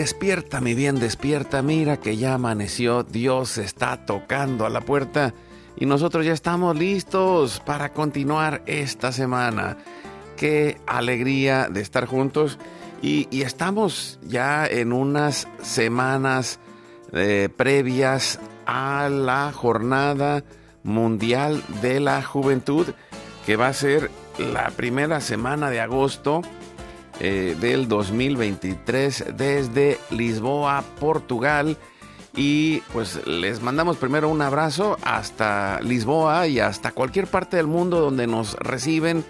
Despierta, mi bien, despierta, mira que ya amaneció, Dios está tocando a la puerta y nosotros ya estamos listos para continuar esta semana. Qué alegría de estar juntos y, estamos ya en unas semanas eh, previas a la jornada mundial de la juventud que va a ser la primera semana de agosto eh, del 2023 desde Lisboa, Portugal. Y pues les mandamos primero un abrazo hasta Lisboa y hasta cualquier parte del mundo donde nos reciben.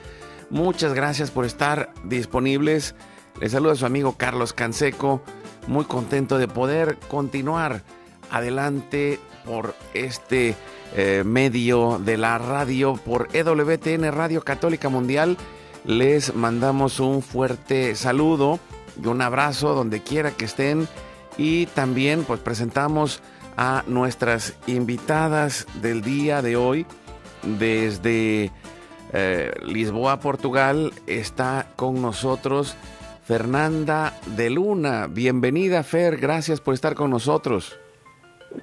Muchas gracias por estar disponibles. Les saluda su amigo Carlos Canseco. Muy contento de poder continuar adelante por este eh, medio de la radio, por EWTN Radio Católica Mundial les mandamos un fuerte saludo y un abrazo donde quiera que estén y también pues presentamos a nuestras invitadas del día de hoy desde eh, Lisboa, Portugal. Está con nosotros Fernanda de Luna. Bienvenida Fer, gracias por estar con nosotros.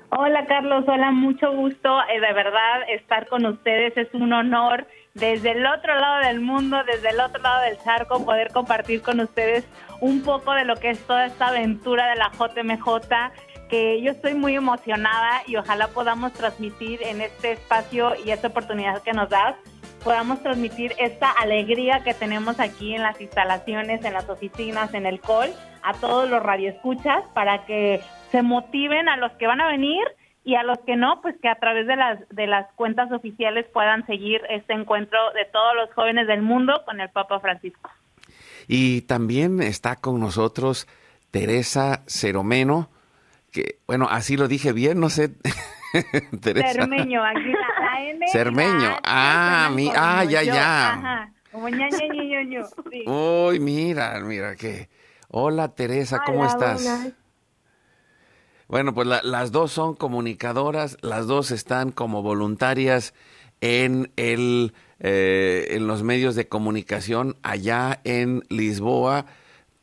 Hola Carlos, hola, mucho gusto. Eh, de verdad, estar con ustedes es un honor desde el otro lado del mundo, desde el otro lado del charco, poder compartir con ustedes un poco de lo que es toda esta aventura de la JMJ, que yo estoy muy emocionada y ojalá podamos transmitir en este espacio y esta oportunidad que nos das, podamos transmitir esta alegría que tenemos aquí en las instalaciones, en las oficinas, en el call, a todos los radioescuchas, para que se motiven a los que van a venir y a los que no, pues que a través de las, de las cuentas oficiales puedan seguir este encuentro de todos los jóvenes del mundo con el Papa Francisco. Y también está con nosotros Teresa Ceromeno, que bueno, así lo dije bien, no sé. Teresa. Cermeño, aquí la, N. Cermeño, ah, mi, ah, ya, ya. Ajá, como ña, ña, ña, sí. Uy, mira, mira que. Hola Teresa, ¿cómo estás? Bueno, pues las dos son comunicadoras, las dos están como voluntarias en el eh, en los medios de comunicación allá en Lisboa,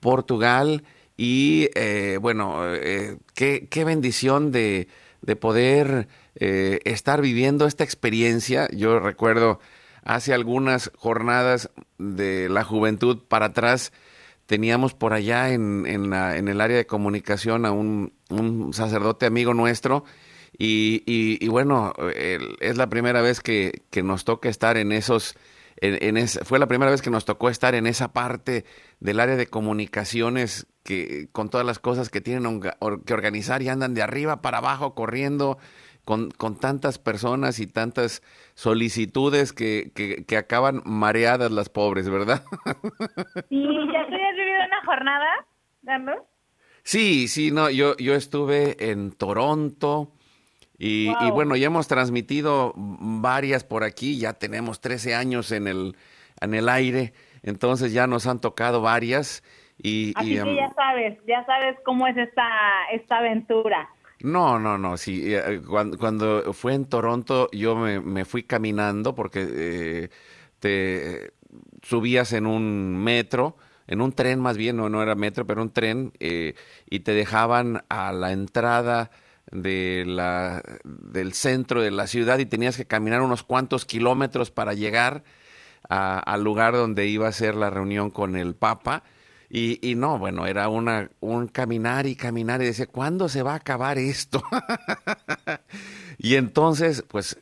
Portugal. Y eh, bueno, eh, qué, qué, bendición de, de poder estar viviendo esta experiencia. Yo recuerdo hace algunas jornadas de la juventud para atrás, teníamos por allá en, en, en el área de comunicación a un, un sacerdote amigo nuestro. Y, y, bueno, es la primera vez que, que, nos toca estar en esos, en, en fue la primera vez que nos tocó estar en esa parte del área de comunicaciones que con todas las cosas que tienen que organizar y andan de arriba para abajo corriendo con, con tantas personas y tantas solicitudes que, que, acaban mareadas las pobres, ¿verdad? Sí, ¿ya has vivido una jornada, Carlos? Sí, sí, no, yo, yo estuve en Toronto y, y, bueno, ya hemos transmitido varias por aquí, ya tenemos 13 años en el, en el aire, entonces ya nos han tocado varias. Y, Así que ya sabes, ya sabes cómo es esta, esta aventura. No, no, no, sí, eh, cuando, cuando fue en Toronto yo me, me fui caminando porque eh, te subías en un metro en un tren más bien, no, no era metro, pero un tren, eh, y te dejaban a la entrada de la, del centro de la ciudad y tenías que caminar unos cuantos kilómetros para llegar al lugar donde iba a ser la reunión con el Papa. Y, y, no, bueno, era una, un caminar y caminar y decía, ¿cuándo se va a acabar esto? y entonces, pues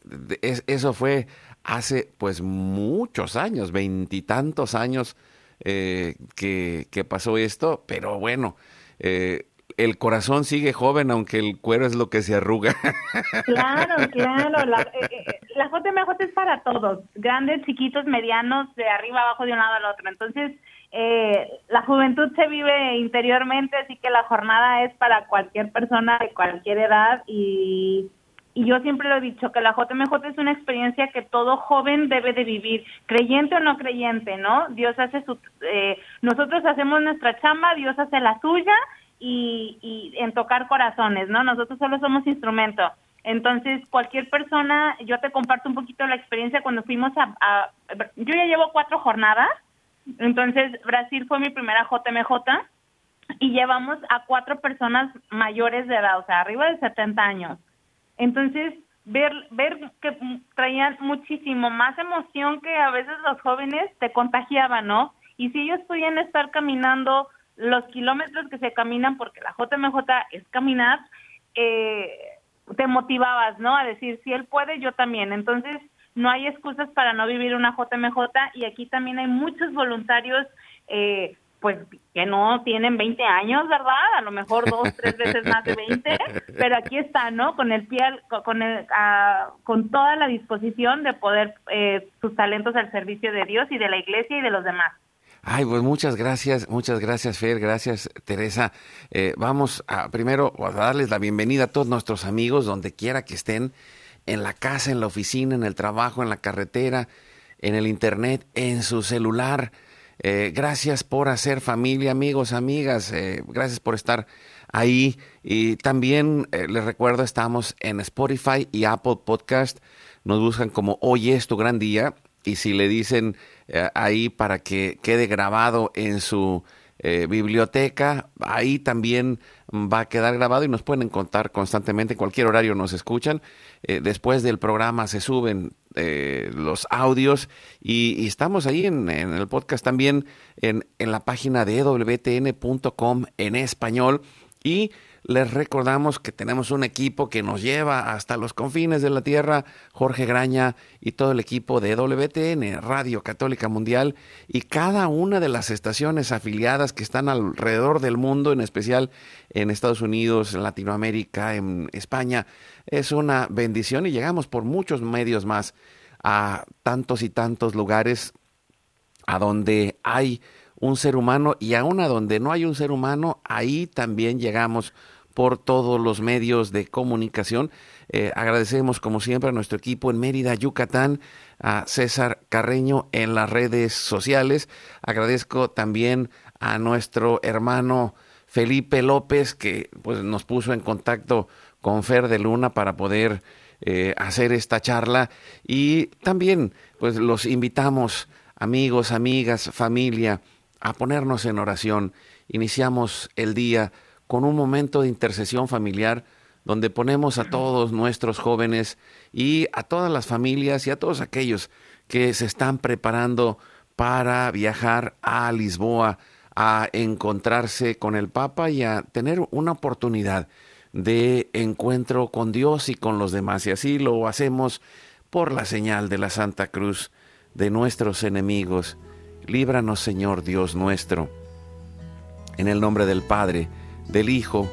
eso fue hace pues muchos años, veintitantos años eh, que, que, pasó esto, pero bueno, eh, el corazón sigue joven, aunque el cuero es lo que se arruga. Claro, claro. La, eh, eh la JMJ es para todos, grandes, chiquitos, medianos, de arriba, abajo, de un lado al otro. Entonces, eh, la juventud se vive interiormente, así que la jornada es para cualquier persona de cualquier edad y, y yo siempre lo he dicho, que la JMJ es una experiencia que todo joven debe de vivir, creyente o no creyente, ¿no? Dios hace su... Eh, nosotros hacemos nuestra chamba, Dios hace la suya y, en tocar corazones, ¿no? Nosotros solo somos instrumento. Entonces, cualquier persona, yo te comparto un poquito la experiencia cuando fuimos a, yo ya llevo cuatro jornadas, entonces Brasil fue mi primera JMJ y llevamos a cuatro personas mayores de edad, o sea, arriba de 70 años. Entonces, ver, ver que traían muchísimo más emoción que a veces los jóvenes te contagiaban, ¿no? Y si ellos podían estar caminando los kilómetros que se caminan, porque la JMJ es caminar, eh, te motivabas, ¿no? A decir, si él puede, yo también. Entonces, no hay excusas para no vivir una JMJ y aquí también hay muchos voluntarios, eh, pues, que no tienen 20 años, ¿verdad? A lo mejor dos, tres veces más de 20, pero aquí está, ¿no? Con el pie, con, el, con toda la disposición de poder eh, sus talentos al servicio de Dios y de la iglesia y de los demás. Ay, pues muchas gracias, muchas gracias Fer, gracias Teresa. Eh, vamos a primero a darles la bienvenida a todos nuestros amigos, donde quiera que estén, en la casa, en la oficina, en el trabajo, en la carretera, en el internet, en su celular. Eh, gracias por hacer familia, amigos, amigas. Eh, gracias por estar ahí. Y también les recuerdo, estamos en Spotify y Apple Podcast. Nos buscan como Hoy es tu gran día. Y si le dicen eh, ahí para que quede grabado en su eh, biblioteca. Ahí también va a quedar grabado y nos pueden contar constantemente, en cualquier horario nos escuchan. Eh, después del programa se suben los audios. Y, estamos ahí en, en, el podcast también en, en la página de ewtn.com en español. Y les recordamos que tenemos un equipo que nos lleva hasta los confines de la tierra, Jorge Graña y todo el equipo de WTN, Radio Católica Mundial, y cada una de las estaciones afiliadas que están alrededor del mundo, en especial en Estados Unidos, en Latinoamérica, en España. Es una bendición y llegamos por muchos medios más a tantos y tantos lugares a donde hay un ser humano y aún a donde no hay un ser humano, ahí también llegamos por todos los medios de comunicación. Eh, agradecemos como siempre a nuestro equipo en Mérida, Yucatán, a César Carreño en las redes sociales. Agradezco también a nuestro hermano Felipe López que pues, nos puso en contacto con Fer de Luna para poder eh, hacer esta charla y también pues los invitamos amigos, amigas, familia a ponernos en oración. Iniciamos el día con un momento de intercesión familiar donde ponemos a todos nuestros jóvenes y a todas las familias y a todos aquellos que se están preparando para viajar a Lisboa a encontrarse con el Papa y a tener una oportunidad de encuentro con Dios y con los demás. Y así lo hacemos por la señal de la Santa Cruz de nuestros enemigos. Líbranos, Señor Dios nuestro. En el nombre del Padre, del Hijo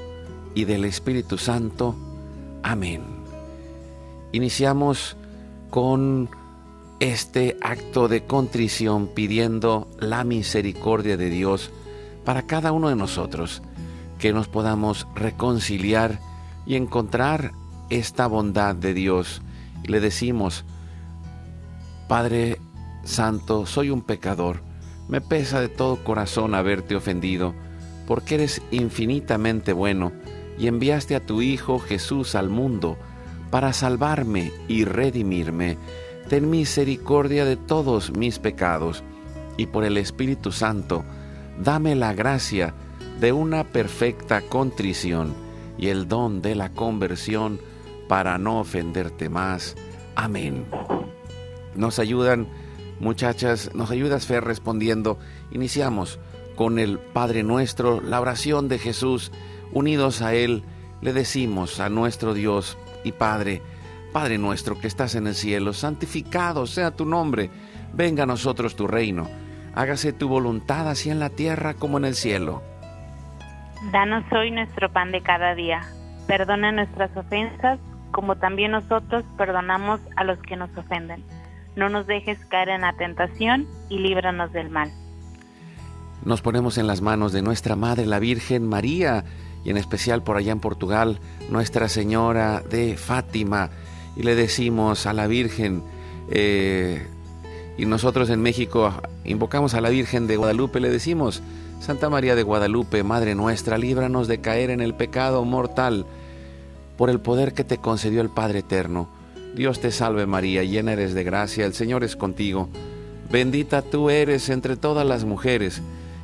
y del Espíritu Santo. Amén. Iniciamos con este acto de contrición pidiendo la misericordia de Dios para cada uno de nosotros, que nos podamos reconciliar y encontrar esta bondad de Dios. Y le decimos, Padre Santo, soy un pecador, me pesa de todo corazón haberte ofendido porque eres infinitamente bueno y enviaste a tu Hijo Jesús al mundo para salvarme y redimirme. Ten misericordia de todos mis pecados y por el Espíritu Santo, dame la gracia de una perfecta contrición y el don de la conversión para no ofenderte más. Amén. Nos ayudan, muchachas, nos ayudas Fer respondiendo. Iniciamos con el Padre nuestro, la oración de Jesús. Unidos a Él, le decimos a nuestro Dios y Padre, Padre nuestro que estás en el cielo, santificado sea tu nombre, venga a nosotros tu reino, hágase tu voluntad así en la tierra como en el cielo. Danos hoy nuestro pan de cada día, perdona nuestras ofensas como también nosotros perdonamos a los que nos ofenden. No nos dejes caer en la tentación y líbranos del mal. Nos ponemos en las manos de nuestra Madre, la Virgen María, y en especial por allá en Portugal, Nuestra Señora de Fátima, y le decimos a la Virgen, eh, y nosotros en México invocamos a la Virgen de Guadalupe, le decimos, Santa María de Guadalupe, Madre nuestra, líbranos de caer en el pecado mortal por el poder que te concedió el Padre Eterno. Dios te salve María, llena eres de gracia, el Señor es contigo. Bendita tú eres entre todas las mujeres,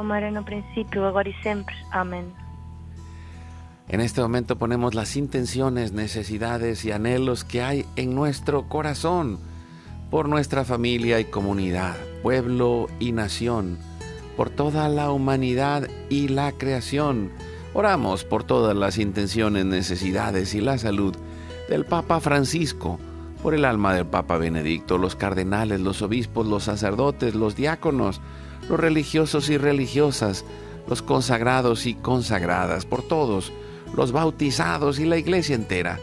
Como era no principio, agora y siempre. Amén. En este momento ponemos las intenciones, necesidades y anhelos que hay en nuestro corazón por nuestra familia y comunidad, pueblo y nación, por toda la humanidad y la creación Oramos por todas las intenciones, necesidades y la salud del Papa Francisco, por el alma del Papa Benedicto, los cardenales, los obispos, los sacerdotes, los diáconos, los religiosos y religiosas, los consagrados y consagradas, por todos, los bautizados y la iglesia entera,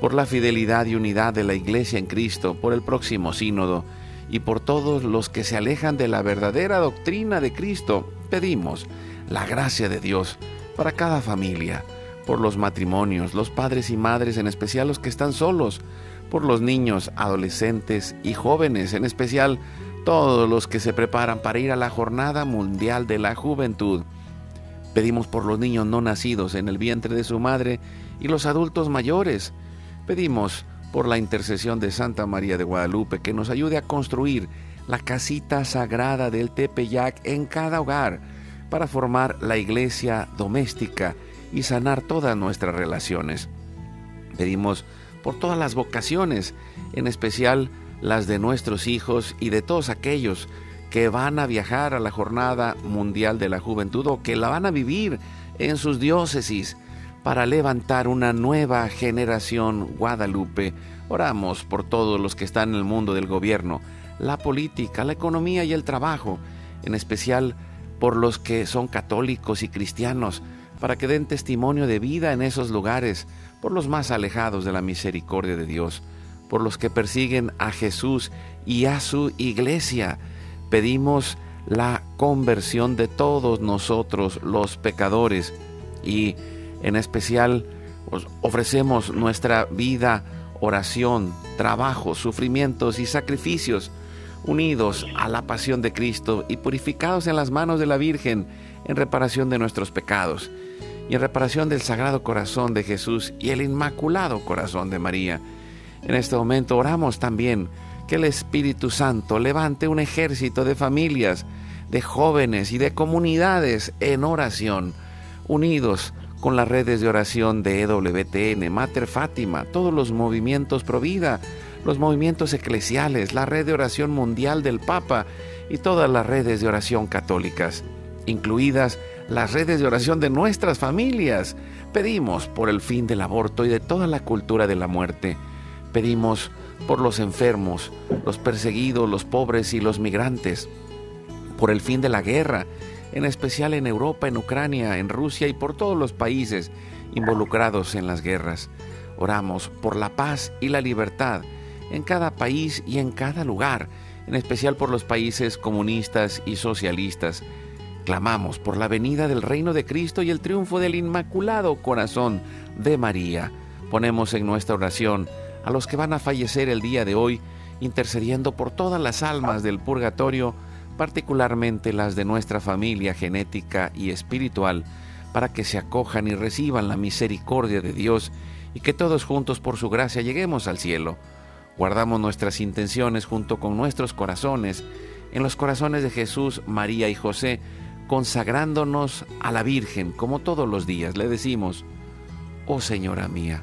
por la fidelidad y unidad de la iglesia en Cristo, por el próximo sínodo y por todos los que se alejan de la verdadera doctrina de Cristo, pedimos la gracia de Dios para cada familia, por los matrimonios, los padres y madres, en especial los que están solos, por los niños, adolescentes y jóvenes, en especial todos los que se preparan para ir a la Jornada Mundial de la Juventud. Pedimos por los niños no nacidos en el vientre de su madre y los adultos mayores. Pedimos por la intercesión de Santa María de Guadalupe que nos ayude a construir la casita sagrada del Tepeyac en cada hogar para formar la iglesia doméstica y sanar todas nuestras relaciones. Pedimos por todas las vocaciones, en especial las de nuestros hijos y de todos aquellos que van a viajar a la Jornada Mundial de la Juventud o que la van a vivir en sus diócesis para levantar una nueva generación guadalupe. Oramos por todos los que están en el mundo del gobierno, la política, la economía y el trabajo, en especial por los que son católicos y cristianos, para que den testimonio de vida en esos lugares, por los más alejados de la misericordia de Dios, por los que persiguen a Jesús y a su iglesia. Pedimos la conversión de todos nosotros los pecadores y en especial pues, ofrecemos nuestra vida, oración, trabajo, sufrimientos y sacrificios unidos a la pasión de Cristo y purificados en las manos de la Virgen en reparación de nuestros pecados y en reparación del Sagrado Corazón de Jesús y el Inmaculado Corazón de María. En este momento oramos también que el Espíritu Santo levante un ejército de familias, de jóvenes y de comunidades en oración, unidos con las redes de oración de EWTN, Mater Fátima, todos los movimientos Provida, los movimientos eclesiales, la red de oración mundial del Papa y todas las redes de oración católicas. incluidas las redes de oración de nuestras familias. Pedimos por el fin del aborto y de toda la cultura de la muerte. Pedimos por los enfermos, los perseguidos, los pobres y los migrantes, por el fin de la guerra, en especial en Europa, en Ucrania, en Rusia y por todos los países involucrados en las guerras. Oramos por la paz y la libertad en cada país y en cada lugar, en especial por los países comunistas y socialistas. Clamamos por la venida del reino de Cristo y el triunfo del Inmaculado Corazón de María. Ponemos en nuestra oración a los que van a fallecer el día de hoy, intercediendo por todas las almas del purgatorio, particularmente las de nuestra familia genética y espiritual, para que se acojan y reciban la misericordia de Dios y que todos juntos por su gracia lleguemos al cielo. Guardamos nuestras intenciones junto con nuestros corazones en los corazones de Jesús, María y José, consagrándonos a la Virgen como todos los días. Le decimos, oh Señora mía,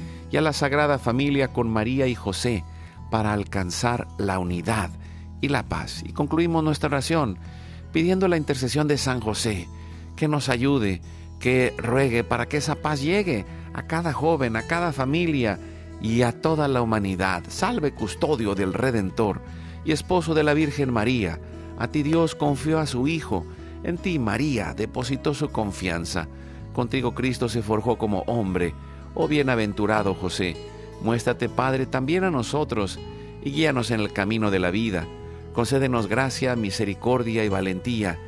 y a la Sagrada Familia con María y José para alcanzar la unidad y la paz. Y concluimos nuestra oración pidiendo la intercesión de San José, que nos ayude, que ruegue para que esa paz llegue a cada joven, a cada familia y a toda la humanidad. Salve custodio del Redentor y esposo de la Virgen María. A ti Dios confió a su Hijo. En ti María depositó su confianza. Contigo Cristo se forjó como hombre. Oh bienaventurado José, muéstrate Padre también a nosotros y guíanos en el camino de la vida. Concédenos gracia, misericordia y valentía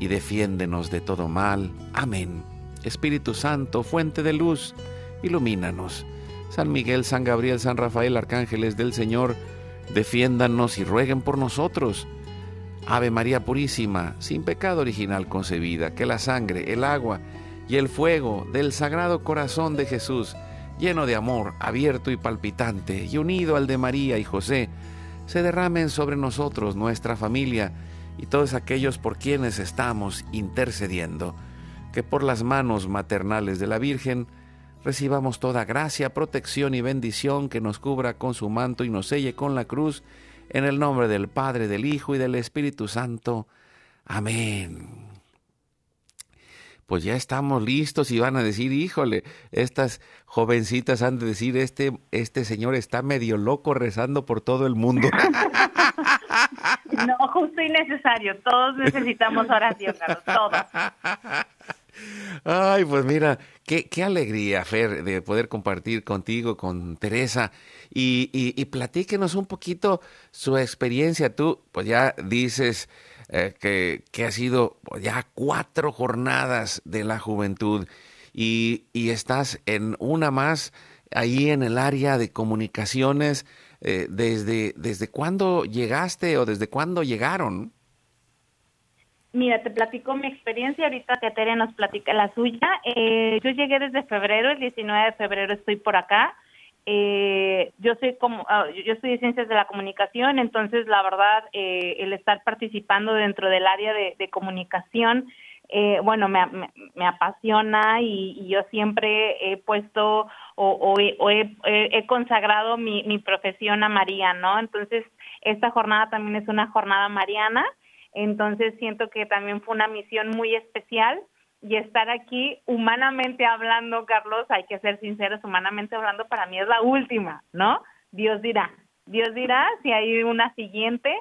y defiéndenos de todo mal. Amén. Espíritu Santo, fuente de luz, ilumínanos. San Miguel, San Gabriel, San Rafael, arcángeles del Señor, defiéndanos y rueguen por nosotros. Ave María Purísima, sin pecado original concebida, que la sangre, el agua y el fuego del Sagrado Corazón de Jesús, lleno de amor, abierto y palpitante, y unido al de María y José, se derramen sobre nosotros, nuestra familia, y todos aquellos por quienes estamos intercediendo, que por las manos maternales de la Virgen, recibamos toda gracia, protección y bendición que nos cubra con su manto y nos selle con la cruz, en el nombre del Padre, del Hijo y del Espíritu Santo. Amén. Pues ya estamos listos y van a decir, híjole, estas jovencitas han de decir, este, este señor está medio loco rezando por todo el mundo. No, justo y necesario. Todos necesitamos oración, Carlos, todos. Ay, pues mira, qué, qué, alegría, Fer, de poder compartir contigo, con Teresa, y, y, platíquenos un poquito su experiencia. Tú, pues ya dices eh, que, que ha sido ya cuatro jornadas de la juventud y, y, estás en una más ahí en el área de comunicaciones. Eh, desde, ¿Desde cuándo llegaste o desde cuándo llegaron? Mira, te platico mi experiencia ahorita que Tere nos platica la suya. Eh, yo llegué desde febrero, el 19 de febrero estoy por acá. Eh, yo soy como, ah, yo estudié ciencias de la comunicación, entonces la verdad eh, el estar participando dentro del área de, comunicación, eh, bueno, me, me, apasiona y, yo siempre he puesto o, he, he, consagrado mi, mi profesión a María, ¿no? Entonces esta jornada también es una jornada mariana entonces siento que también fue una misión muy especial y estar aquí humanamente hablando, Carlos, hay que ser sinceros, humanamente hablando, para mí es la última, ¿no? Dios dirá, Dios dirá si hay una siguiente,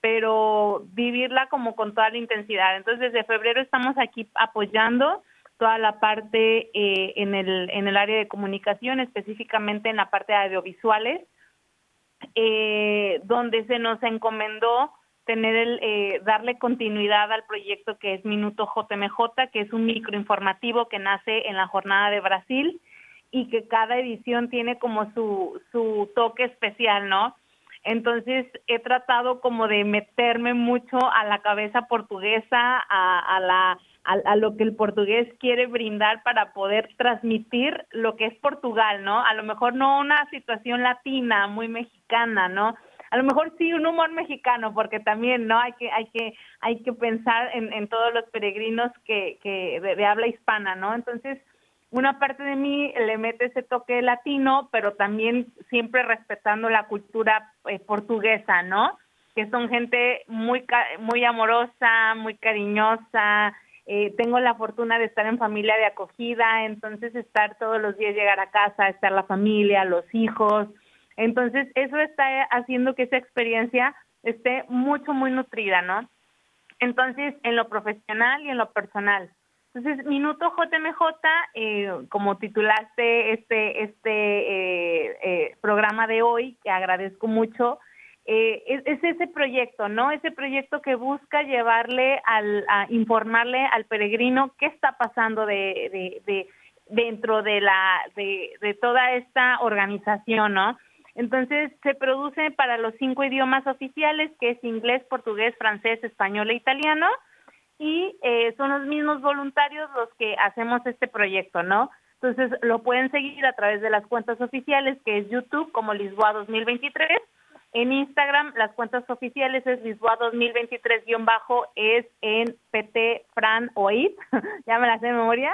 pero vivirla como con toda la intensidad. Entonces, desde febrero estamos aquí apoyando toda la parte eh, en, el, en el área de comunicación, específicamente en la parte de audiovisuales, eh, donde se nos encomendó tener el, eh, darle continuidad al proyecto que es Minuto JMJ, que es un microinformativo que nace en la jornada de Brasil y que cada edición tiene como su, su toque especial, ¿no? Entonces he tratado como de meterme mucho a la cabeza portuguesa, a, a la a, lo que el portugués quiere brindar para poder transmitir lo que es Portugal, ¿no? A lo mejor no una situación latina, muy mexicana, ¿no? A lo mejor sí un humor mexicano, porque también, ¿no? Hay que, hay que, hay que pensar en, todos los peregrinos que, que de, habla hispana, ¿no? Entonces, una parte de mí le mete ese toque latino, pero también siempre respetando la cultura eh, portuguesa, ¿no? Que son gente muy, muy amorosa, muy cariñosa, eh, tengo la fortuna de estar en familia de acogida, entonces estar todos los días, llegar a casa, estar la familia, los hijos. Entonces eso está haciendo que esa experiencia esté mucho, muy nutrida, ¿no? Entonces, en lo profesional y en lo personal. Entonces, Minuto JMJ, eh, como titulaste este, este eh, eh, programa de hoy, que agradezco mucho, eh, es, ese proyecto, ¿no? Ese proyecto que busca llevarle al, a informarle al peregrino qué está pasando de, de, dentro de la, de, de toda esta organización, ¿no? Entonces se produce para los cinco idiomas oficiales, que es inglés, portugués, francés, español e italiano, y eh, son los mismos voluntarios los que hacemos este proyecto, ¿no? Entonces lo pueden seguir a través de las cuentas oficiales, que es YouTube como Lisboa 2023, en Instagram, las cuentas oficiales es Lisboa 2023-bajo, es en PT Fran Oit, ya me las de memoria,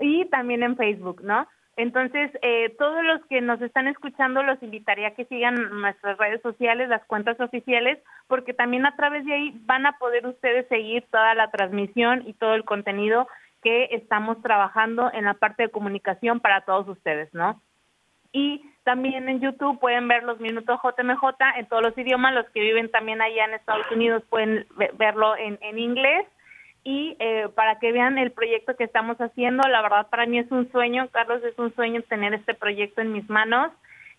y también en Facebook, ¿no? Entonces, eh, todos los que nos están escuchando los invitaría a que sigan nuestras redes sociales, las cuentas oficiales, porque también a través de ahí van a poder ustedes seguir toda la transmisión y todo el contenido que estamos trabajando en la parte de comunicación para todos ustedes, ¿no? Y también en YouTube pueden ver los minutos JMJ en todos los idiomas. Los que viven también allá en Estados Unidos pueden verlo en, en inglés. Y eh, para que vean el proyecto que estamos haciendo, la verdad para mí es un sueño, Carlos, es un sueño tener este proyecto en mis manos.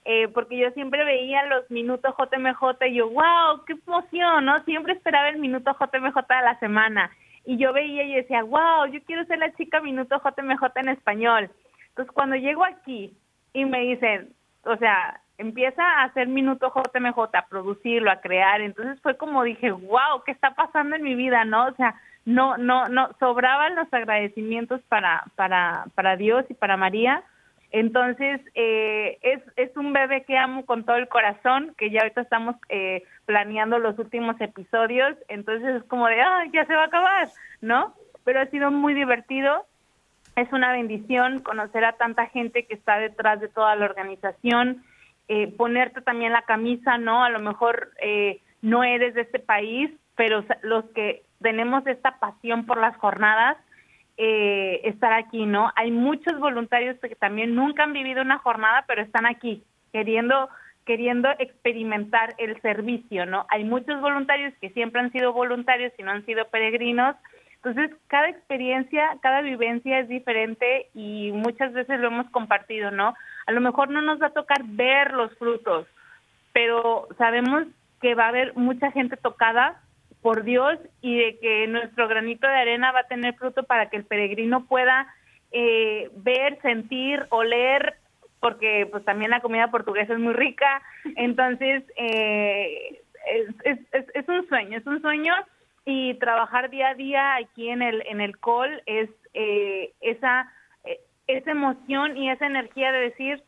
Eh, porque yo siempre veía los minutos JMJ y yo, wow, qué emoción, ¿no? Siempre esperaba el minuto JMJ de la semana. Y yo veía y decía, wow, yo quiero ser la chica minuto JMJ en español. Entonces, cuando llego aquí y me dicen, o sea, empieza a hacer minuto JMJ, a producirlo, a crear. Entonces fue como dije, wow, ¿qué está pasando en mi vida? ¿No? O sea, no, no, no, sobraban los agradecimientos para, para, para Dios y para María. Entonces, eh, es, es un bebé que amo con todo el corazón, que ya ahorita estamos eh, planeando los últimos episodios, entonces es como de, ah, ya se va a acabar, ¿no? Pero ha sido muy divertido es una bendición conocer a tanta gente que está detrás de toda la organización, eh, ponerte también la camisa, ¿no? A lo mejor eh, no eres de este país, pero los que tenemos esta pasión por las jornadas, eh, estar aquí, ¿no? Hay muchos voluntarios que también nunca han vivido una jornada, pero están aquí, queriendo queriendo experimentar el servicio, ¿no? Hay muchos voluntarios que siempre han sido voluntarios y no han sido peregrinos, entonces, cada experiencia, cada vivencia es diferente y muchas veces lo hemos compartido, ¿no? A lo mejor no nos va a tocar ver los frutos, pero sabemos que va a haber mucha gente tocada por Dios y de que nuestro granito de arena va a tener fruto para que el peregrino pueda eh, ver, sentir, oler, porque pues también la comida portuguesa es muy rica. Entonces, eh, es, es, es un sueño, es un sueño y trabajar día a día aquí en el en el col es eh, esa eh, esa emoción y esa energía de decir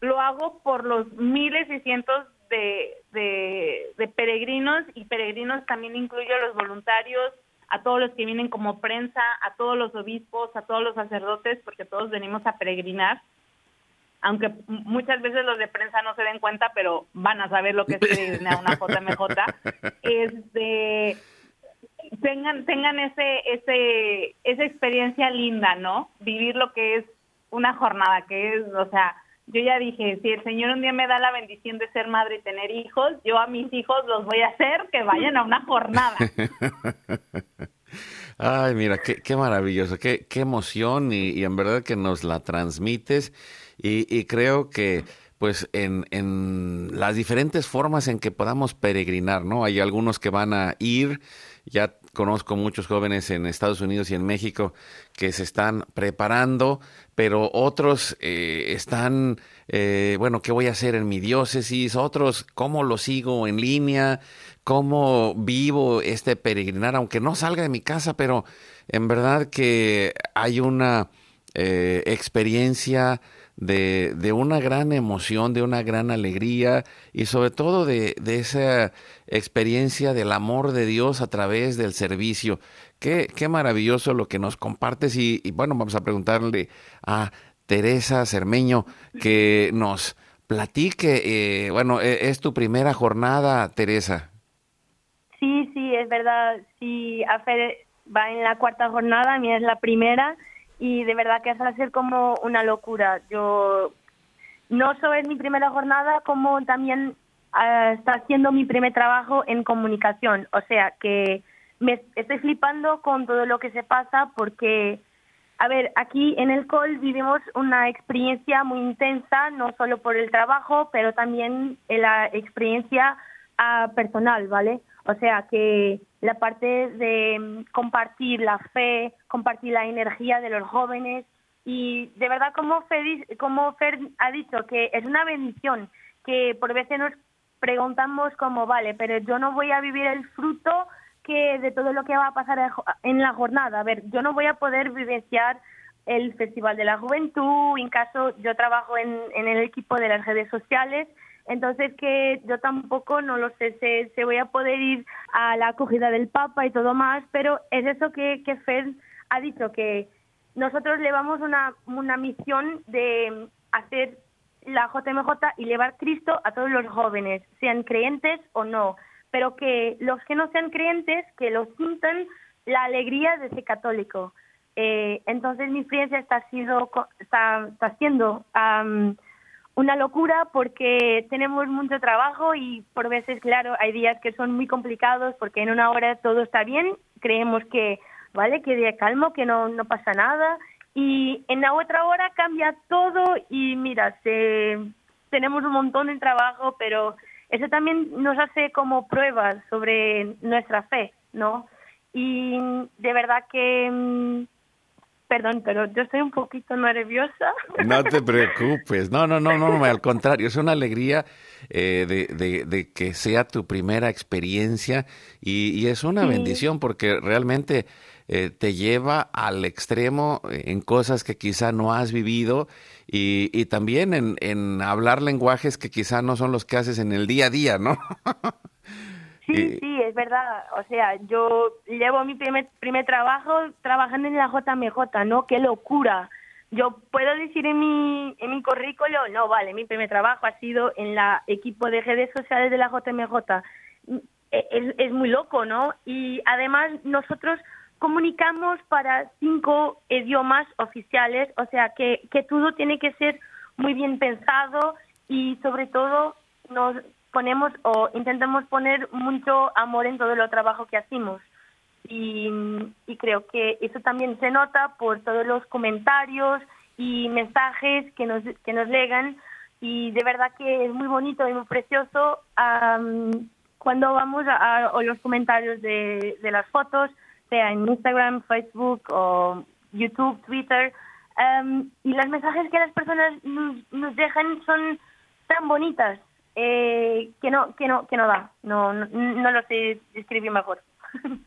lo hago por los miles y cientos de, de, peregrinos y peregrinos también incluyo a los voluntarios a todos los que vienen como prensa a todos los obispos a todos los sacerdotes porque todos venimos a peregrinar aunque muchas veces los de prensa no se den cuenta, pero van a saber lo que es peregrinar una JMJ. Este, tengan tengan ese ese esa experiencia linda, ¿no? Vivir lo que es una jornada, que es, o sea, yo ya dije, si el Señor un día me da la bendición de ser madre y tener hijos, yo a mis hijos los voy a hacer que vayan a una jornada. Ay, mira, qué, qué maravilloso, qué, qué emoción y, en verdad que nos la transmites y, y creo que pues en, en, las diferentes formas en que podamos peregrinar, ¿no? Hay algunos que van a ir, ya conozco muchos jóvenes en Estados Unidos y en México que se están preparando, pero otros eh, están, eh, bueno, ¿qué voy a hacer en mi diócesis? Otros, ¿cómo lo sigo en línea? ¿Cómo vivo este peregrinar? Aunque no salga de mi casa, pero en verdad que hay una eh, experiencia de, de, una gran emoción, de una gran alegría y sobre todo de, de, esa experiencia del amor de Dios a través del servicio. Qué, qué maravilloso lo que nos compartes y, y, bueno, vamos a preguntarle a Teresa Cermeño que nos platique, eh, bueno, e, es tu primera jornada, Teresa. Sí, sí, es verdad, sí, va en la cuarta jornada, a mí es la primera y de verdad que va a ser como una locura. Yo no solo es mi primera jornada, como también uh, está haciendo mi primer trabajo en comunicación. O sea que me estoy flipando con todo lo que se pasa porque, a ver, aquí en el COL vivimos una experiencia muy intensa, no solo por el trabajo, pero también la experiencia uh, personal, ¿vale? O sea que la parte de mm, compartir la fe, compartir la energía de los jóvenes y de verdad como Fer, como Fer ha dicho que es una bendición que por veces nos preguntamos como vale, pero yo no voy a vivir el fruto que de todo lo que va a pasar en la jornada. A ver, yo no voy a poder vivenciar el Festival de la Juventud, en caso yo trabajo en, en el equipo de las redes sociales entonces que yo tampoco no lo sé, se, se voy a poder ir a la acogida del Papa y todo más, pero es eso que, que Fed ha dicho, que nosotros llevamos una, una misión de hacer la JMJ y llevar Cristo a todos los jóvenes, sean creyentes o no, pero que los que no sean creyentes, que lo sientan la alegría de ser católico. Eh, entonces mi experiencia está, sido, está, está siendo um, una locura porque tenemos mucho trabajo y por veces, claro, hay días que son muy complicados porque en una hora todo está bien, creemos que, vale, que día calmo, que no, no pasa nada y en la otra hora cambia todo y mira, se, tenemos un montón de trabajo, pero eso también nos hace como pruebas sobre nuestra fe, ¿no? Y de verdad que mm, Perdón, pero yo estoy un poquito nerviosa. No te preocupes, no, no, no, no, al contrario, es una alegría eh, de, de, de, que sea tu primera experiencia y, y es una sí. bendición porque realmente eh, te lleva al extremo en cosas que quizá no has vivido y, y también en, en hablar lenguajes que quizá no son los que haces en el día a día, ¿no? Sí, sí, es verdad. O sea, yo llevo mi primer, primer trabajo trabajando en la JMJ, ¿no? ¡Qué locura! Yo puedo decir en mi, en mi currículo, no, vale, mi primer trabajo ha sido en la equipo de redes sociales de la JMJ. E, es, es muy loco, ¿no? Y además nosotros comunicamos para cinco idiomas oficiales, o sea que, que todo tiene que ser muy bien pensado y sobre todo nos ponemos o intentamos poner mucho amor en todo el trabajo que hacemos. Y, creo que eso también se nota por todos los comentarios y mensajes que nos, que nos llegan y de verdad que es muy bonito y muy precioso um, cuando vamos a, a, los comentarios de, de, las fotos, sea en Instagram, Facebook o YouTube, Twitter, um, y los mensajes que las personas nos, nos dejan son tan bonitas eh, que no que no que no da. No no, no lo sé describir mejor.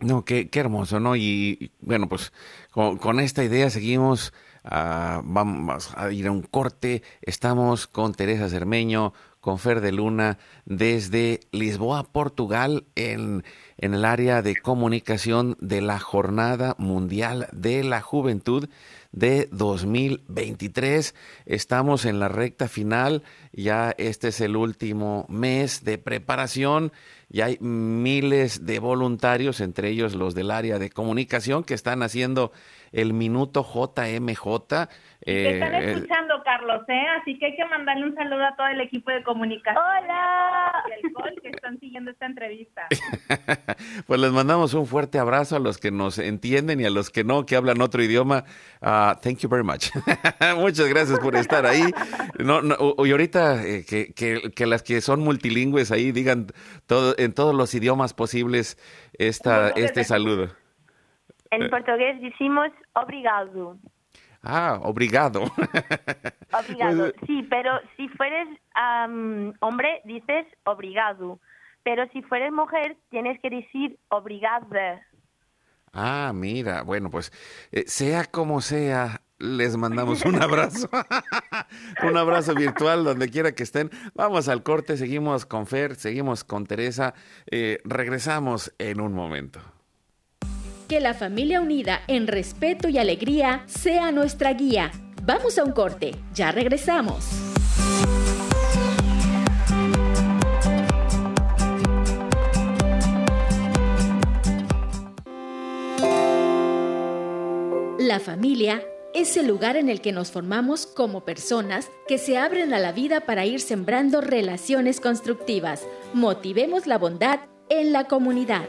No qué, qué hermoso no y bueno pues con, esta idea seguimos uh, vamos a ir a un corte. Estamos con Teresa Cermeño con Fer de Luna desde Lisboa, Portugal, en, en, el área de comunicación de la Jornada Mundial de la Juventud de 2023. Estamos en la recta final, ya este es el último mes de preparación y hay miles de voluntarios, entre ellos los del área de comunicación, que están haciendo el minuto JMJ. Eh, están escuchando, Carlos, ¿eh? así que hay que mandarle un saludo a todo el equipo de comunicación. ¡Hola! que están siguiendo esta entrevista. pues les mandamos un fuerte abrazo a los que nos entienden y a los que no, que hablan otro idioma. Uh, thank you very much. Muchas gracias por estar ahí. No, y ahorita eh, que, que, que, las que son multilingües ahí digan todo, en todos los idiomas posibles esta, este saludo. En portugués decimos obrigado. Ah, obrigado. Obrigado, pues, sí, pero si fueres hombre, dices obrigado. Pero si fueres mujer, tienes que decir obrigada. Ah, mira, bueno, pues eh, sea como sea, les mandamos un abrazo. un abrazo virtual donde quiera que estén. Vamos al corte, seguimos con Fer, seguimos con Teresa. Eh, regresamos en un momento. Que la familia unida en respeto y alegría sea nuestra guía. Vamos a un corte, ya regresamos. La familia es el lugar en el que nos formamos como personas que se abren a la vida para ir sembrando relaciones constructivas. Motivemos la bondad en la comunidad.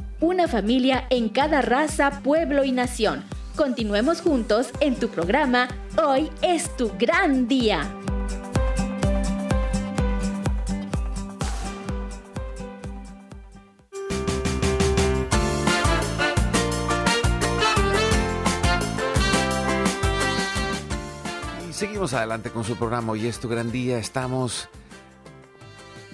una familia en cada raza, pueblo y nación. Continuemos juntos en tu programa Hoy es tu gran día. Y seguimos adelante con su programa Hoy es tu gran día. Estamos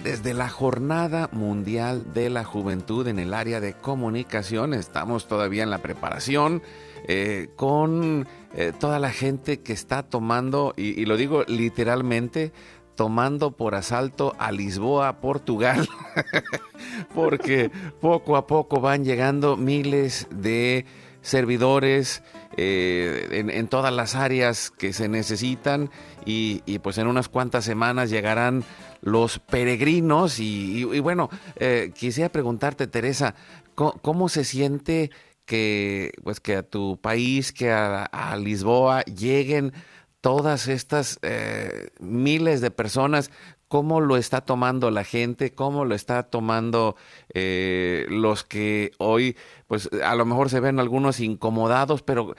desde la Jornada Mundial de la Juventud en el área de comunicación. Estamos todavía en la preparación eh, con eh, toda la gente que está tomando, y, lo digo literalmente, tomando por asalto a Lisboa, Portugal, porque poco a poco van llegando miles de servidores eh, en, todas las áreas que se necesitan y, y, pues en unas cuantas semanas llegarán los peregrinos. Y, bueno, eh, quisiera preguntarte, Teresa, ¿cómo, se siente que, pues, que a tu país, que a, Lisboa lleguen todas estas eh, miles de personas? ¿Cómo lo está tomando la gente? ¿Cómo lo está tomando eh, los que hoy, pues a lo mejor se ven algunos incomodados, pero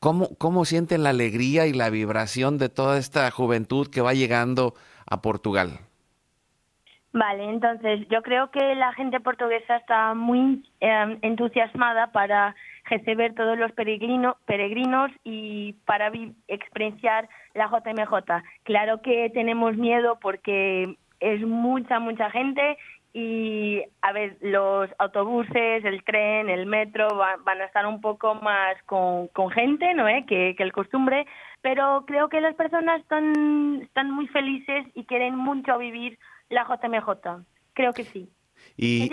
¿cómo, ¿cómo sienten la alegría y la vibración de toda esta juventud que va llegando a Portugal? Vale, entonces yo creo que la gente portuguesa está muy em, entusiasmada para recibir todos los peregrinos y para experienciar la JMJ. Claro que tenemos miedo porque es mucha, mucha gente y a ver, los autobuses, el tren, el metro van a estar un poco más con, con gente, ¿no? ¿Eh? Que, que el costumbre, pero creo que las personas están, están muy felices y quieren mucho vivir la JMJ. Creo que sí. Y,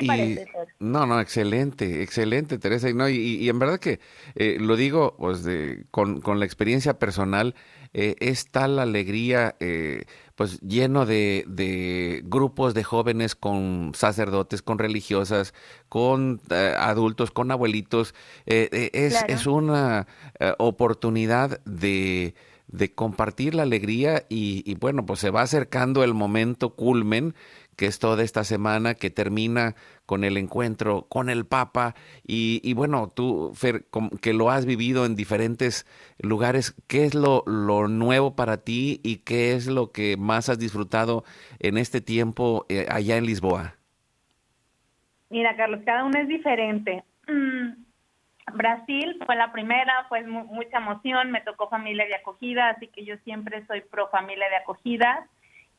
no, no, excelente, excelente, Teresa. Y, no, y, en verdad que eh, lo digo pues, de, con, con, la experiencia personal, eh, es tal alegría, eh, pues lleno de, de, grupos de jóvenes con sacerdotes, con religiosas, con eh, adultos, con abuelitos. es, es una oportunidad de de compartir la alegría y, y, bueno, pues se va acercando el momento culmen que es toda esta semana que termina con el encuentro con el Papa. Y, bueno, tú, Fer, que lo has vivido en diferentes lugares, ¿qué es lo, nuevo para ti y qué es lo que más has disfrutado en este tiempo eh, allá en Lisboa? Mira, Carlos, cada uno es diferente. Brasil fue la primera, fue mucha emoción, me tocó familia de acogida, así que yo siempre soy pro familia de acogida.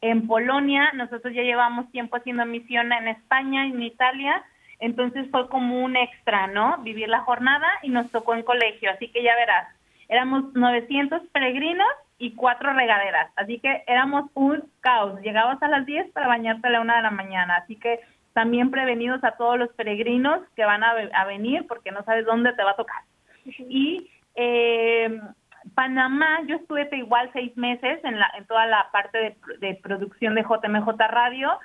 En Polonia, nosotros ya llevamos tiempo haciendo misión en España en Italia, entonces fue como un extra, ¿no? Vivir la jornada y nos tocó en colegio, así que ya verás, éramos 900 peregrinos y cuatro regaderas, así que éramos un caos, llegabas a las 10 para bañarte a la una de la mañana, así que también prevenidos a todos los peregrinos que van a, a venir porque no sabes dónde te va a tocar. Y eh, Panamá, yo estuve igual seis meses en, la, en toda la parte de, producción de JMJ Radio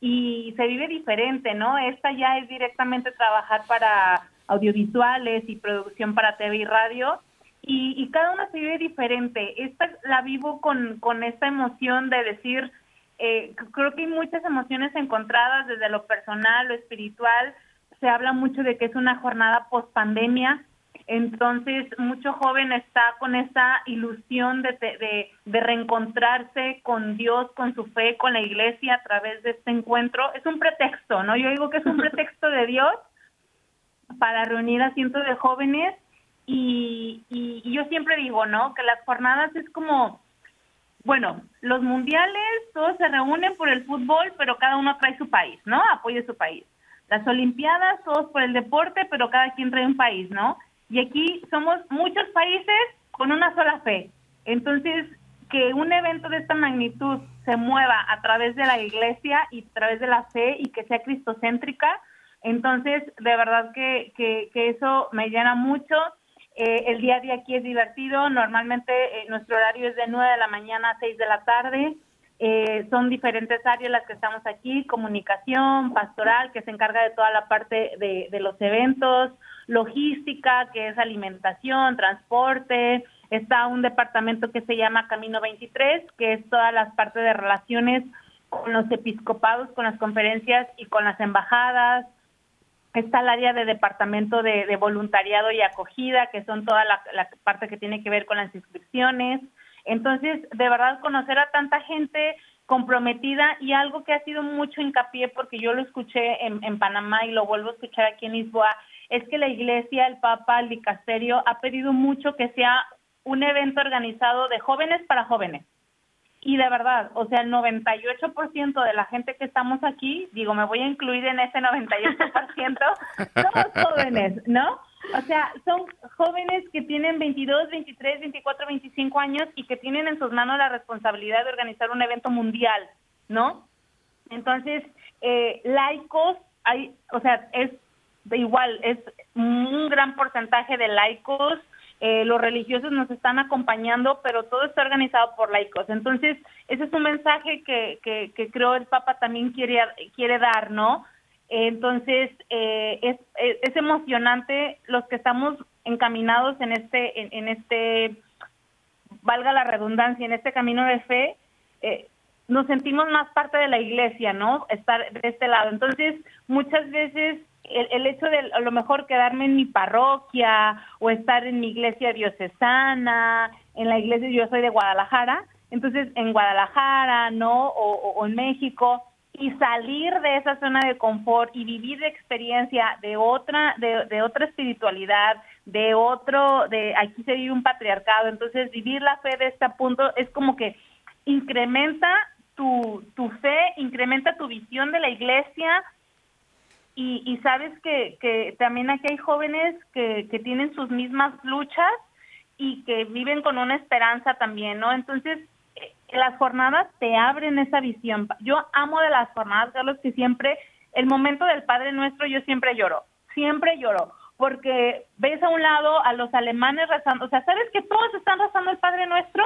y se vive diferente, ¿no? Esta ya es directamente trabajar para audiovisuales y producción para TV y radio y, cada una se vive diferente. Esta la vivo con, con esta emoción de decir, eh, creo que hay muchas emociones encontradas desde lo personal, lo espiritual. Se habla mucho de que es una jornada post pandemia entonces, mucho joven está con esa ilusión de, de, de, reencontrarse con Dios, con su fe, con la iglesia a través de este encuentro. Es un pretexto, ¿no? Yo digo que es un pretexto de Dios para reunir a cientos de jóvenes y, y, y yo siempre digo, ¿no? Que las jornadas es como, bueno, los mundiales todos se reúnen por el fútbol, pero cada uno trae su país, ¿no? Apoya su país. Las Olimpiadas, todos por el deporte, pero cada quien trae un país, ¿no? Y aquí somos muchos países con una sola fe. Entonces, que un evento de esta magnitud se mueva a través de la iglesia y a través de la fe y que sea cristocéntrica, entonces de verdad que, que, eso me llena mucho. Eh, el día a día aquí es divertido, normalmente eh, nuestro horario es de 9 de la mañana a 6 de la tarde. Eh, son diferentes áreas las que estamos aquí, comunicación, pastoral, que se encarga de toda la parte de, de los eventos, logística, que es alimentación, transporte, está un departamento que se llama Camino 23, que es todas las partes de relaciones con los episcopados, con las conferencias y con las embajadas. Está el área de departamento de, voluntariado y acogida, que son toda la, parte que tiene que ver con las inscripciones. Entonces, de verdad, conocer a tanta gente comprometida y algo que ha sido mucho hincapié, porque yo lo escuché en, en Panamá y lo vuelvo a escuchar aquí en Lisboa, es que la iglesia, el papa, el dicasterio ha pedido mucho que sea un evento organizado de jóvenes para jóvenes. Y de verdad, o sea, el 98% de la gente que estamos aquí, digo, me voy a incluir en ese 98%, somos jóvenes, ¿no? O sea, son jóvenes que tienen 22, 23, 24, 25 años y que tienen en sus manos la responsabilidad de organizar un evento mundial, ¿no? Entonces, eh, laicos, hay, o sea, es de igual, es un gran porcentaje de laicos, eh, los religiosos nos están acompañando, pero todo está organizado por laicos. Entonces, ese es un mensaje que, que, creo el Papa también quiere, quiere dar, ¿no? entonces, eh, es, es, emocionante los que estamos encaminados en este, en, en, este, valga la redundancia, en este camino de fe, eh, nos sentimos más parte de la iglesia, ¿no? Estar de este lado. Entonces, muchas veces el, hecho de a lo mejor quedarme en mi parroquia o estar en mi iglesia diocesana, en la iglesia, yo soy de Guadalajara, entonces en Guadalajara, ¿no? O, en México, y salir de esa zona de confort y vivir de experiencia de otra, de, de otra espiritualidad, de otro, de aquí se vive un patriarcado, entonces vivir la fe de este punto es como que incrementa tu, tu fe, incrementa tu visión de la iglesia, y, sabes que, que, también aquí hay jóvenes que, que tienen sus mismas luchas y que viven con una esperanza también, ¿no? Entonces, eh, las jornadas te abren esa visión. Yo amo de las jornadas, Carlos, que siempre, el momento del Padre Nuestro, yo siempre lloro, siempre lloro, porque ves a un lado a los alemanes rezando, o sea, ¿sabes que todos están rezando el Padre Nuestro?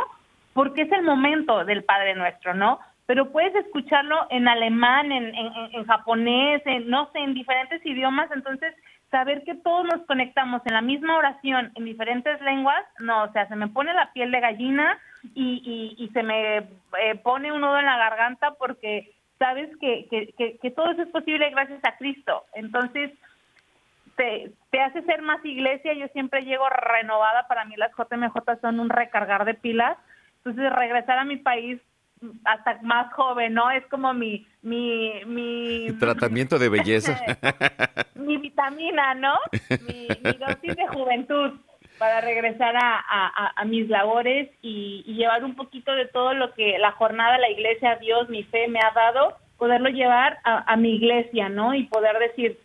Porque es el momento del Padre Nuestro, ¿no? Pero puedes escucharlo en alemán, en, japonés, en, no sé, en diferentes idiomas, entonces saber que todos nos conectamos en la misma oración en diferentes lenguas, no, o sea, se me pone la piel de gallina y, y, se me eh, pone un nudo en la garganta porque sabes que, que, que, todo eso es posible gracias a Cristo. Entonces, te, te, hace ser más iglesia. Yo siempre llego renovada. Para mí las JMJ son un recargar de pilas. Entonces, regresar a mi país hasta más joven, ¿no? Es como mi, mi, mi tratamiento de belleza. mi vitamina, ¿no? Mi, dosis de juventud para regresar a, a, mis labores y, llevar un poquito de todo lo que la jornada, la iglesia, Dios, mi fe me ha dado, poderlo llevar a, a mi iglesia, ¿no? Y poder decir,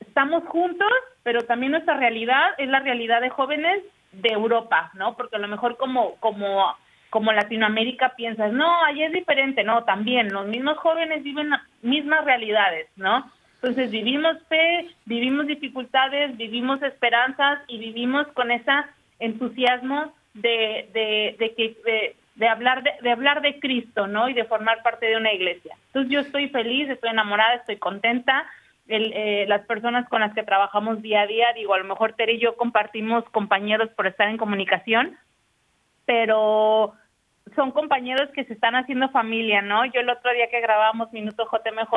estamos juntos, pero también nuestra realidad es la realidad de jóvenes de Europa, ¿no? Porque a lo mejor como, como como Latinoamérica piensas, no, allí es diferente, no, también los mismos jóvenes viven mismas realidades, ¿no? Entonces vivimos fe, vivimos dificultades, vivimos esperanzas y vivimos con ese entusiasmo de, de, de que de, hablar de, de, hablar de Cristo, ¿no? Y de formar parte de una iglesia. Entonces yo estoy feliz, estoy enamorada, estoy contenta. El, eh, las personas con las que trabajamos día a día, digo, a lo mejor Tere y yo compartimos compañeros por estar en comunicación, pero son compañeros que se están haciendo familia, ¿no? Yo el otro día que grabamos Minuto JMJ,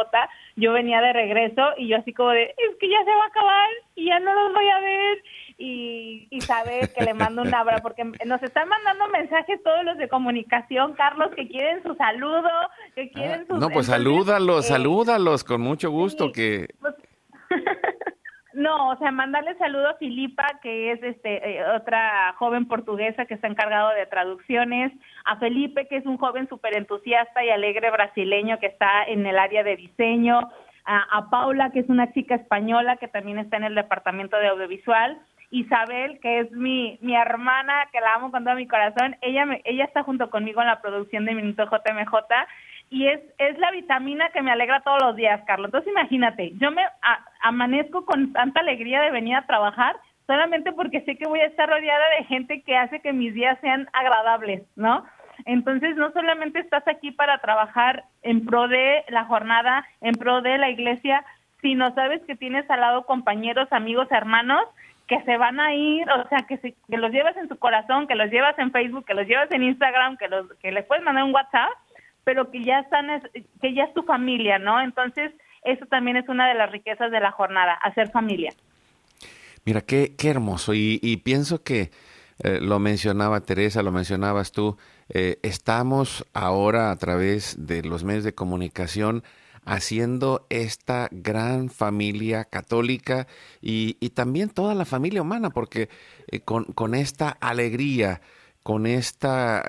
yo venía de regreso y yo así como de, es que ya se va a acabar y ya no los voy a ver. Y Isabel, que le mando un abrazo, porque nos están mandando mensajes todos los de comunicación, Carlos, que quieren su saludo, que quieren ah, su... No, pues salúdalos, eh, salúdalos, con mucho gusto, que... Pues, No, o sea, mandarle saludo a Filipa, que es este eh, otra joven portuguesa que está encargado de traducciones, a Felipe, que es un joven súper entusiasta y alegre brasileño que está en el área de diseño, a, Paula, que es una chica española que también está en el departamento de audiovisual, Isabel, que es mi, mi hermana, que la amo con todo mi corazón, ella, me, ella está junto conmigo en la producción de Minuto JMJ y es, es la vitamina que me alegra todos los días, Carlos. Entonces imagínate, yo me amanezco con tanta alegría de venir a trabajar solamente porque sé que voy a estar rodeada de gente que hace que mis días sean agradables, ¿no? Entonces no solamente estás aquí para trabajar en pro de la jornada, en pro de la iglesia, sino sabes que tienes al lado compañeros, amigos, hermanos que se van a ir, o sea, que, que los llevas en tu corazón, que los llevas en Facebook, que los llevas en Instagram, que, los, que les puedes mandar un WhatsApp pero que ya están, que ya es tu familia, ¿no? Entonces, eso también es una de las riquezas de la jornada, hacer familia. Mira, qué, qué hermoso. Y, pienso que eh, lo mencionaba Teresa, lo mencionabas tú, eh, estamos ahora a través de los medios de comunicación haciendo esta gran familia católica y, también toda la familia humana, porque eh, con, con, esta alegría, con esta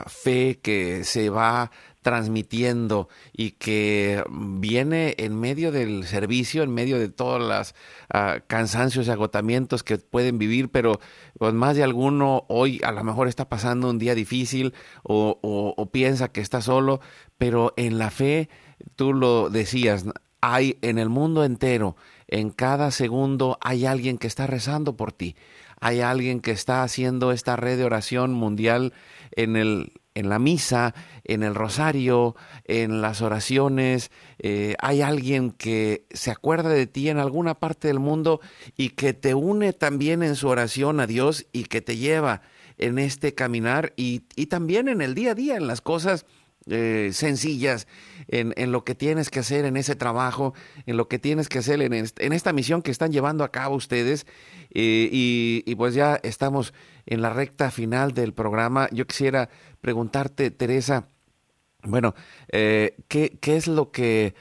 ah, fe que se va transmitiendo y que viene en medio del servicio, en medio de todos los ah, cansancios y agotamientos que pueden vivir, pero pues más de alguno hoy a lo mejor está pasando un día difícil o, o piensa que está solo, pero en la fe, tú lo decías, hay en el mundo entero, en cada segundo hay alguien que está rezando por ti. Hay alguien que está haciendo esta red de oración mundial en el en la misa, en el rosario, en las oraciones, eh, hay alguien que se acuerda de ti en alguna parte del mundo y que te une también en su oración a Dios y que te lleva en este caminar y, y también en el día a día, en las cosas eh, sencillas, en, lo que tienes que hacer en ese trabajo, en lo que tienes que hacer en, esta misión que están llevando a cabo ustedes. Eh, y, y, pues ya estamos en la recta final del programa. Yo quisiera preguntarte, Teresa, bueno, eh, ¿qué, ¿qué, es lo que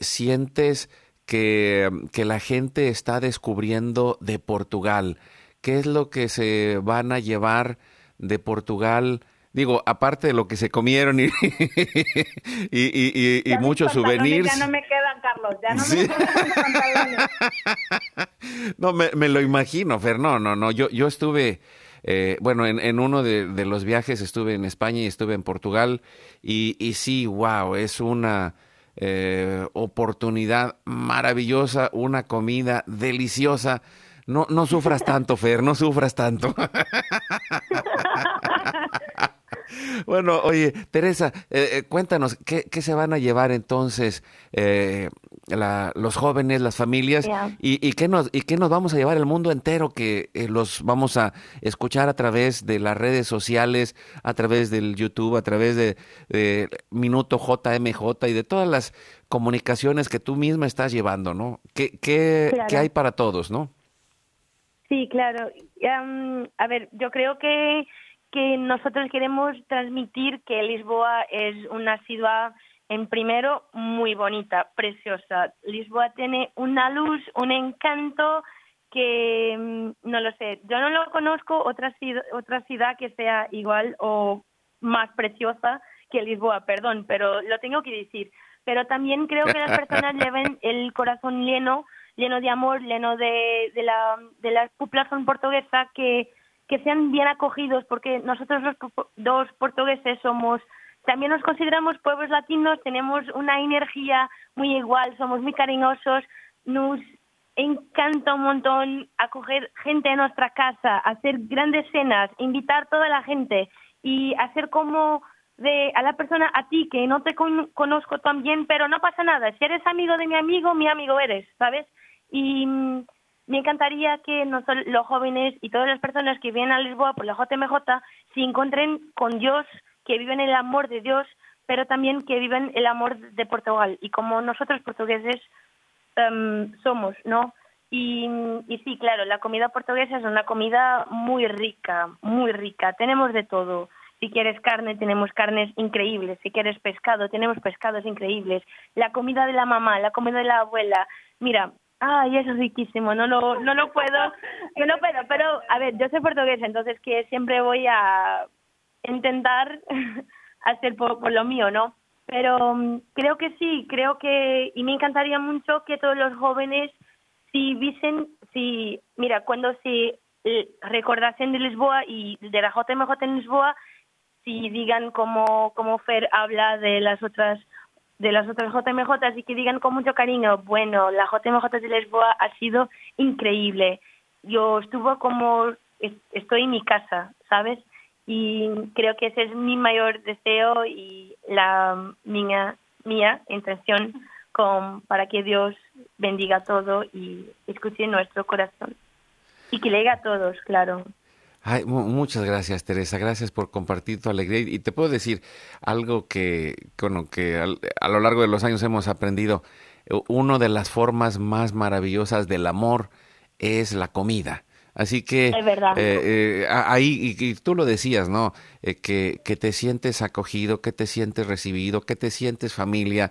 sientes que, que la gente está descubriendo de Portugal? ¿Qué es lo que se van a llevar de Portugal? Digo, aparte de lo que se comieron y, y, y, muchos souvenirs. Ya no me quedan, Carlos, ya no me quedan No, me, me, lo imagino, Fer, no, no, no, yo, yo estuve... Eh, bueno, en, en uno de, de, los viajes estuve en España y estuve en Portugal y, y sí, wow, es una eh, oportunidad maravillosa, una comida deliciosa. No, no sufras tanto, Fer, no sufras tanto. Bueno, oye, Teresa, eh, eh, cuéntanos, ¿qué, ¿qué, se van a llevar entonces eh, la, los jóvenes, las familias? Y, y, qué nos, ¿Y qué nos vamos a llevar el mundo entero que eh, los vamos a escuchar a través de las redes sociales, a través del YouTube, a través de, de Minuto JMJ y de todas las comunicaciones que tú misma estás llevando, ¿no? ¿Qué, qué, Claro. ¿qué hay para todos, no? Sí, claro. Am, a ver, yo creo que, que nosotros queremos transmitir que Lisboa es una ciudad, en primero, muy bonita, preciosa. Lisboa tiene una luz, un encanto que, mm, no lo sé, yo no lo conozco otra ciudad, otra ciudad que sea igual o más preciosa que Lisboa, perdón, pero lo tengo que decir. Pero también creo que las personas lleven el corazón lleno lleno de amor, lleno de, de, la, de la población portuguesa, que, que sean bien acogidos, porque nosotros los dos portugueses somos, también nos consideramos pueblos latinos, tenemos una energía muy igual, somos muy cariñosos, nos encanta un montón acoger gente en nuestra casa, hacer grandes cenas, invitar toda la gente y hacer como de a la persona a ti que no te con- conozco tan bien, pero no pasa nada. Si eres amigo de mi amigo, mi amigo eres, ¿sabes? Y me encantaría que nosotros, los jóvenes y todas las personas que vienen a Lisboa por la JMJ se encuentren con Dios, que viven el amor de Dios, pero también que viven el amor de Portugal. Y como nosotros portugueses em, somos, ¿no? Y sí, claro, la comida portuguesa es una comida muy rica, muy rica. Tenemos de todo. Si quieres carne, tenemos carnes increíbles. Si quieres pescado, tenemos pescados increíbles. La comida de la mamá, la comida de la abuela. Mira, ay, eso es riquísimo. No lo, no lo puedo, yo no puedo. Pero, a ver, yo soy portuguesa, entonces que siempre voy a intentar hacer por, lo mío, ¿no? Pero mm, creo que sí, creo que, y me encantaría mucho que todos los jóvenes, si dicen, si, mira, cuando se eh, recordasen de Lisboa y de la JMJ en Lisboa, si digan como, como Fer habla de las otras de las otras JMJ y que digan con mucho cariño, bueno, la JMJ de Lisboa ha sido increíble. Yo estuve como, es- estoy en mi casa, ¿sabes? Y creo que ese es mi mayor deseo y la mía, mía intención con, para que Dios bendiga todo y escuche nuestro corazón. Y que le a todos, claro. Ay, mu- muchas gracias, Teresa. Gracias por compartir tu alegría. Y te puedo decir algo que, bueno, que al- a lo largo de los años hemos aprendido. Eh, Una de las formas más maravillosas del amor es la comida. Así que Es verdad. eh, eh, ahí, y, y tú lo decías, ¿no? Eh, que, que te sientes acogido, que te sientes recibido, que te sientes familia,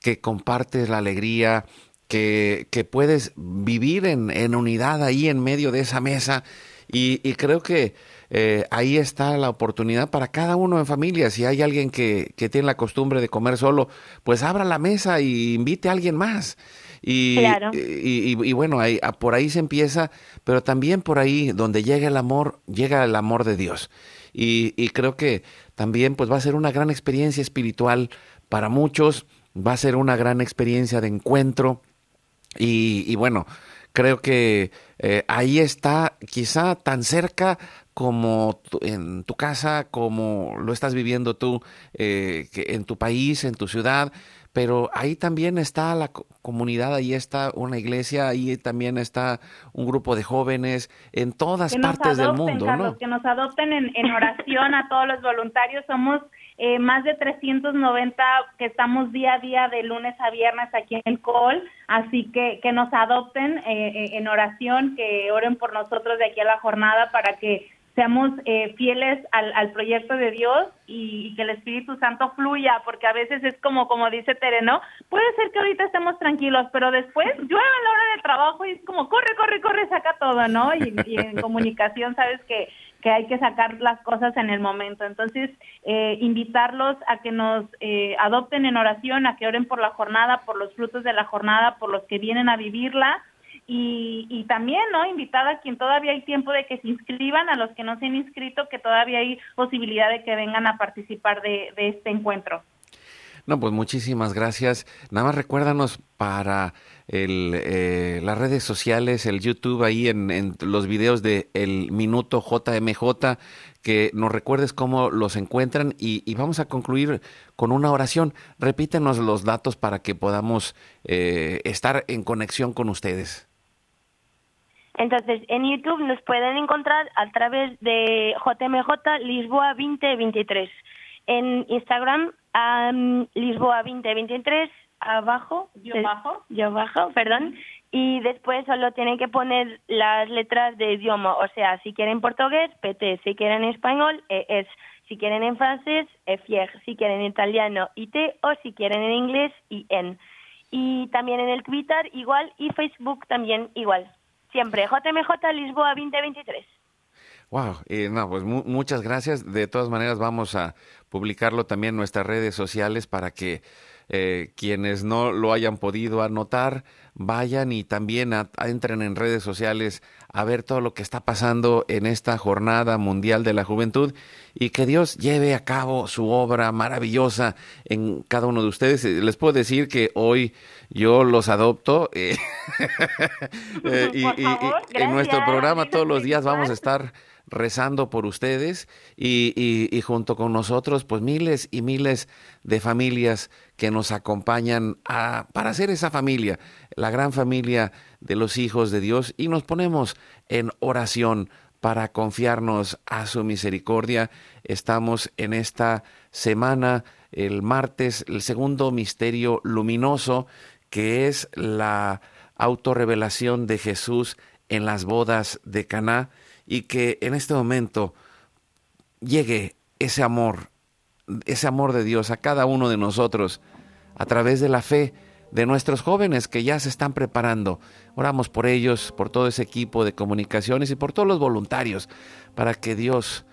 que compartes la alegría, que, que puedes vivir en, en unidad ahí en medio de esa mesa. Y, y creo que eh, ahí está la oportunidad para cada uno en familia. Si hay alguien que, que tiene la costumbre de comer solo, pues abra la mesa y invite a alguien más. Y, Claro. y, y- y bueno, ahí, a- por ahí se empieza, pero también por ahí donde llega el amor, llega el amor de Dios. Y, y creo que también pues va a ser una gran experiencia espiritual para muchos, va a ser una gran experiencia de encuentro. Y, y bueno, creo que eh, ahí está quizá tan cerca como tu- en tu casa, como lo estás viviendo tú eh, que en tu país, en tu ciudad, pero ahí también está la co- comunidad, ahí está una iglesia, ahí también está un grupo de jóvenes en todas partes adopten, del mundo, Carlos, ¿no? que nos adopten en, en oración a todos los voluntarios. Somos eh, más de 390 que estamos día a día de lunes a viernes aquí en el COL, así que que nos adopten eh, eh, en oración, que oren por nosotros de aquí a la jornada para que seamos eh, fieles al, al proyecto de Dios y, y que el Espíritu Santo fluya, porque a veces es como, como dice Tere, ¿no? Puede ser que ahorita estemos tranquilos, pero después llueve a la hora del trabajo y es como, corre, corre, corre, saca todo, ¿no? Y, y en comunicación sabes que, que hay que sacar las cosas en el momento. Entonces, eh, invitarlos a que nos eh, adopten en oración, a que oren por la jornada, por los frutos de la jornada, por los que vienen a vivirla. Y, y también, ¿no? Invitar a quien todavía hay tiempo de que se inscriban, a los que no se han inscrito, que todavía hay posibilidad de que vengan a participar de, de este encuentro. No, pues muchísimas gracias. Nada más recuérdanos para el, eh, las redes sociales, el YouTube, ahí en, los videos de El Minuto JMJ, que nos recuerdes cómo los encuentran y, y vamos a concluir con una oración. Repítenos los datos para que podamos eh, estar en conexión con ustedes. Entonces, en YouTube nos pueden encontrar a través de JMJ Lisboa 2023. En Instagram, um, Lisboa 2023 abajo, yo abajo, yo abajo, perdón, y después solo tienen que poner las letras de idioma, o sea, si quieren portugués, PT, si quieren español, ES, si quieren en francés, EFIER, si quieren en italiano, IT, o si quieren en inglés, IN. Y también en el Twitter igual, y Facebook también igual. Siempre, JMJ Lisboa 2023. Wow, eh, no, pues mu muchas gracias. De todas maneras, vamos a publicarlo también en nuestras redes sociales para que eh, quienes no lo hayan podido anotar, vayan y también a, a entren en redes sociales a ver todo lo que está pasando en esta jornada mundial de la juventud y que Dios lleve a cabo su obra maravillosa en cada uno de ustedes. Les puedo decir que hoy yo los adopto eh, eh, y en nuestro programa todos los días vamos a estar rezando por ustedes y, junto con nosotros, pues miles y miles de familias que nos acompañan a, para hacer esa familia, la gran familia de los hijos de Dios y nos ponemos en oración para confiarnos a su misericordia. Estamos en esta semana, el martes, el segundo misterio luminoso, que es la autorrevelación de Jesús en las bodas de Caná y que en este momento llegue ese amor, ese amor de Dios a cada uno de nosotros a través de la fe de nuestros jóvenes que ya se están preparando. Oramos por ellos, por todo ese equipo de comunicaciones y por todos los voluntarios para que Dios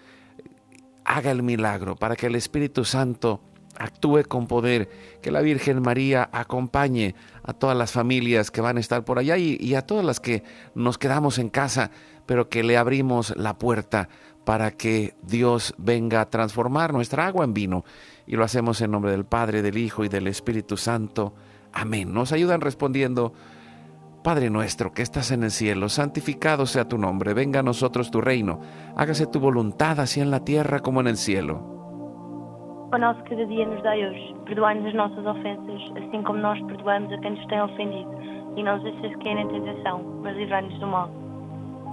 haga el milagro, para que el Espíritu Santo actúe con poder, que la Virgen María acompañe a todas las familias que van a estar por allá y, y, a todas las que nos quedamos en casa, pero que le abrimos la puerta para que Dios venga a transformar nuestra agua en vino. Y lo hacemos en nombre del Padre, del Hijo y del Espíritu Santo. Amén. Nos ayudan respondiendo, Padre nuestro que estás en el cielo, santificado sea tu nombre, venga a nosotros tu reino, hágase tu voluntad así en la tierra como en el cielo. O nosso cada dia nos dai hoje. Perdoai-nos as nossas ofensas, assim como nós perdoamos a quem nos tem ofendido. E não nos deixes cair em tentação, mas livrai-nos mal.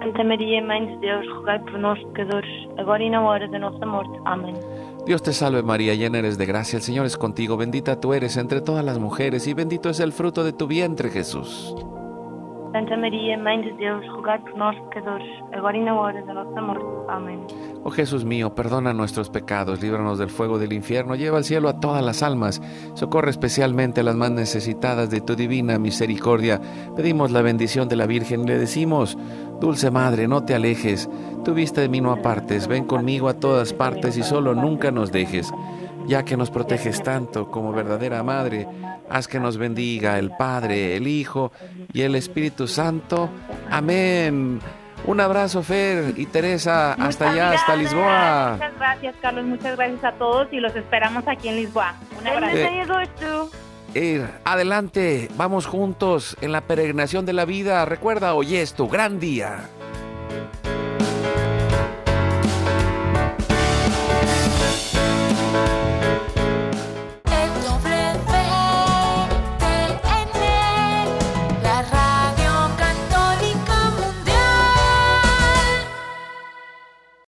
Santa Maria, Mãe de Deus, rogai por nós pecadores, agora e na hora da nossa morte. Amém. Dios te salve María, llena eres de gracia, el Señor es contigo, bendita tú eres entre todas las mujeres, y bendito es el fruto de tu vientre Jesús. Santa Maria, Mãe de Deus, rogai por nós, pecadores, agora e na hora da nossa morte. Amém. Oh Jesús mío, perdona nuestros pecados, líbranos del fuego del infierno, lleva al cielo a todas las almas, socorre especialmente a las más necesitadas de tu divina misericordia. Pedimos la bendición de la Virgen y le decimos, Dulce Madre, no te alejes, tu vista de mí no apartes, ven conmigo a todas partes y solo nunca nos dejes. Ya que nos proteges tanto como verdadera Madre, haz que nos bendiga el Padre, el Hijo y el Espíritu Santo. Amén. Un abrazo, Fer y Teresa, hasta allá, hasta. Lisboa. Muchas gracias, Carlos. Muchas gracias a todos y los esperamos aquí en Lisboa. Un abrazo. Eh. Ir, adelante, vamos juntos en la peregrinación de la vida. Recuerda, hoy es tu gran día.